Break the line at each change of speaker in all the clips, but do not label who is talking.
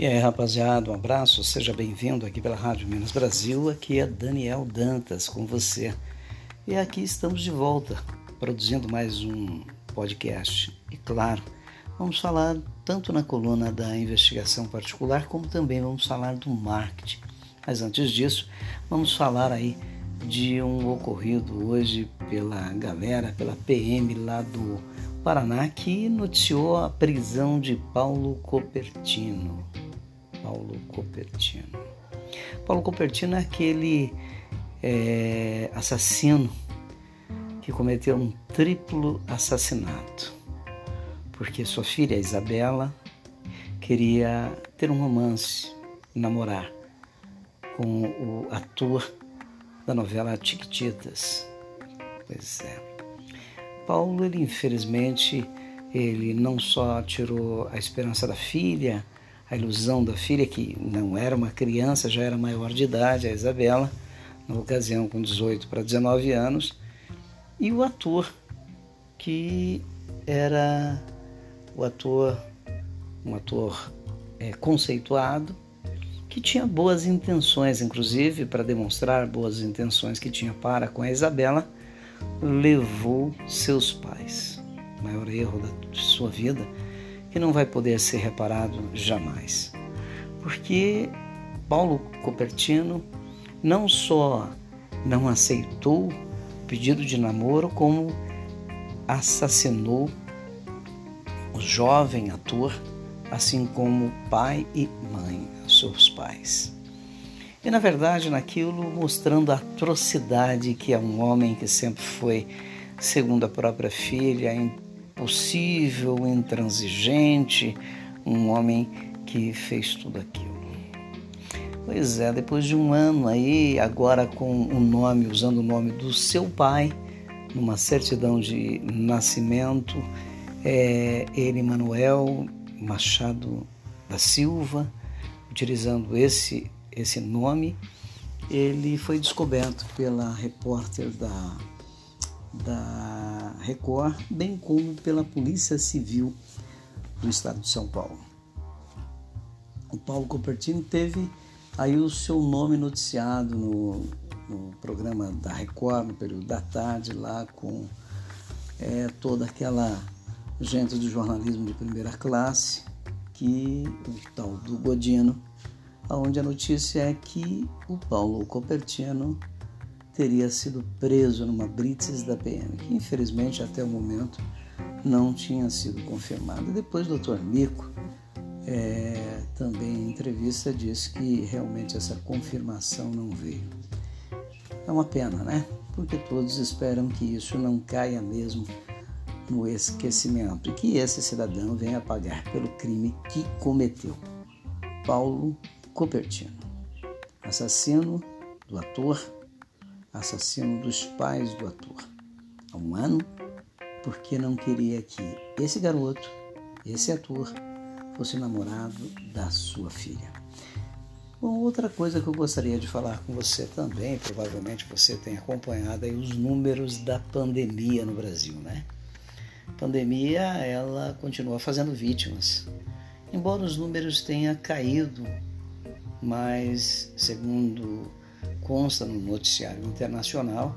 E aí, rapaziada, um abraço, seja bem-vindo aqui pela Rádio Minas Brasil. Aqui é Daniel Dantas com você. E aqui estamos de volta, produzindo mais um podcast. E claro, vamos falar tanto na coluna da investigação particular, como também vamos falar do marketing. Mas antes disso, vamos falar aí de um ocorrido hoje pela galera, pela PM lá do Paraná, que noticiou a prisão de Paulo Copertino. Paulo Copertino. Paulo Copertino é aquele é, assassino que cometeu um triplo assassinato, porque sua filha Isabela queria ter um romance, namorar com o ator da novela Tiquititas. Pois é. Paulo, ele infelizmente, ele não só tirou a esperança da filha, a ilusão da filha, que não era uma criança, já era maior de idade, a Isabela, na ocasião com 18 para 19 anos, e o ator, que era o ator, um ator é, conceituado, que tinha boas intenções, inclusive para demonstrar boas intenções que tinha para com a Isabela, levou seus pais. O maior erro da sua vida que não vai poder ser reparado jamais. Porque Paulo Copertino não só não aceitou o pedido de namoro, como assassinou o jovem ator, assim como pai e mãe, seus pais. E na verdade, naquilo mostrando a atrocidade que é um homem que sempre foi, segundo a própria filha, impossível, intransigente, um homem que fez tudo aquilo. Pois é, depois de um ano aí, agora com o nome, usando o nome do seu pai, numa certidão de nascimento, é, ele, Manuel Machado da Silva, utilizando esse, esse nome, ele foi descoberto pela repórter da da Record, bem como pela Polícia Civil do Estado de São Paulo. O Paulo Copertino teve aí o seu nome noticiado no, no programa da Record, no período da tarde, lá com é, toda aquela gente do jornalismo de primeira classe, que o tal do Godino, onde a notícia é que o Paulo Copertino teria sido preso numa blitz da PM, que infelizmente até o momento não tinha sido confirmada. Depois o Dr. Mico é, também em entrevista disse que realmente essa confirmação não veio. É uma pena, né? Porque todos esperam que isso não caia mesmo no esquecimento e que esse cidadão venha pagar pelo crime que cometeu. Paulo Cupertino, assassino do ator assassino dos pais do ator. Há um ano, porque não queria que esse garoto, esse ator, fosse namorado da sua filha. Bom, outra coisa que eu gostaria de falar com você também, provavelmente você tem acompanhado aí os números da pandemia no Brasil, né? A pandemia, ela continua fazendo vítimas. Embora os números tenham caído, mas segundo consta no noticiário internacional,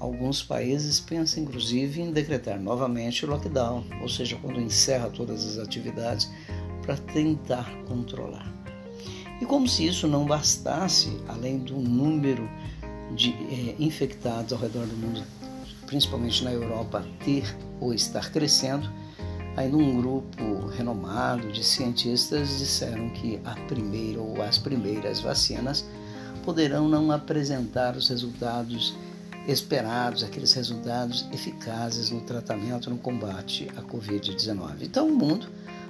alguns países pensam inclusive em decretar novamente o lockdown, ou seja, quando encerra todas as atividades para tentar controlar. E como se isso não bastasse, além do número de é, infectados ao redor do mundo, principalmente na Europa, ter ou estar crescendo, ainda um grupo renomado de cientistas disseram que a primeira ou as primeiras vacinas poderão não apresentar os resultados esperados, aqueles resultados eficazes no tratamento, no combate à Covid-19. Então o mundo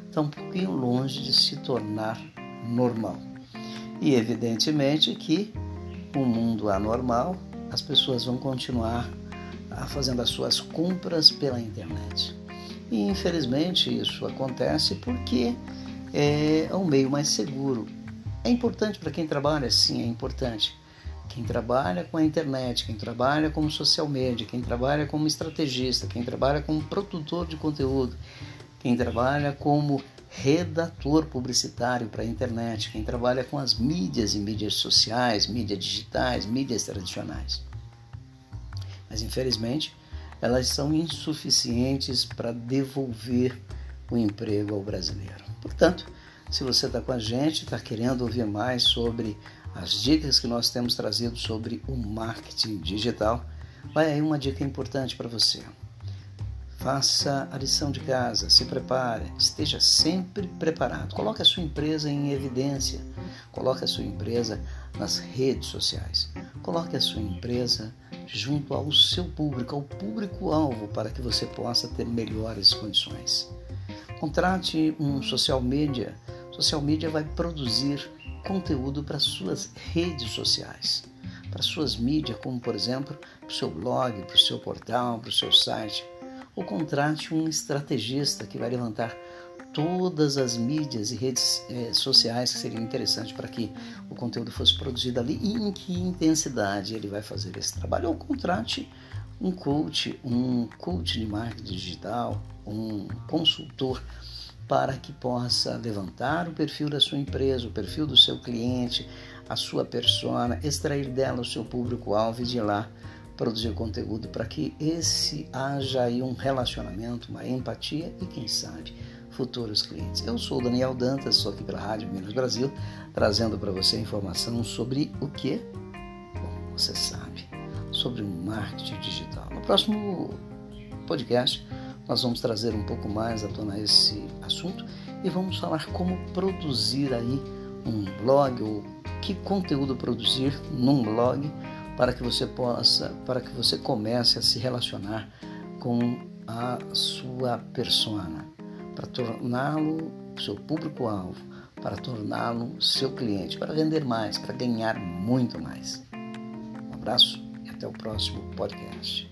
está um pouquinho longe de se tornar normal. E evidentemente que o mundo anormal, as pessoas vão continuar fazendo as suas compras pela internet. E infelizmente isso acontece porque é um meio mais seguro é importante para quem trabalha? Sim, é importante. Quem trabalha com a internet, quem trabalha como social media, quem trabalha como estrategista, quem trabalha como produtor de conteúdo, quem trabalha como redator publicitário para a internet, quem trabalha com as mídias e mídias sociais, mídias digitais, mídias tradicionais. Mas infelizmente, elas são insuficientes para devolver o emprego ao brasileiro. Portanto, se você está com a gente, está querendo ouvir mais sobre as dicas que nós temos trazido sobre o marketing digital, vai aí uma dica importante para você. Faça a lição de casa, se prepare, esteja sempre preparado. Coloque a sua empresa em evidência, coloque a sua empresa nas redes sociais, coloque a sua empresa junto ao seu público, ao público-alvo, para que você possa ter melhores condições. Contrate um social media. Social media vai produzir conteúdo para suas redes sociais, para suas mídias, como por exemplo, para o seu blog, para o seu portal, para o seu site. Ou contrate um estrategista que vai levantar todas as mídias e redes eh, sociais que seriam interessantes para que o conteúdo fosse produzido ali e em que intensidade ele vai fazer esse trabalho. Ou contrate um coach, um coach de marketing digital, um consultor para que possa levantar o perfil da sua empresa, o perfil do seu cliente, a sua persona, extrair dela o seu público-alvo e de lá produzir conteúdo para que esse haja aí um relacionamento, uma empatia e quem sabe futuros clientes. Eu sou o Daniel Dantas, sou aqui pela Rádio Minas Brasil, trazendo para você informação sobre o que? Você sabe, sobre o marketing digital. No próximo podcast, nós vamos trazer um pouco mais à tona esse assunto e vamos falar como produzir aí um blog ou que conteúdo produzir num blog para que você possa, para que você comece a se relacionar com a sua persona para torná-lo seu público-alvo, para torná-lo seu cliente, para vender mais, para ganhar muito mais. Um abraço e até o próximo podcast.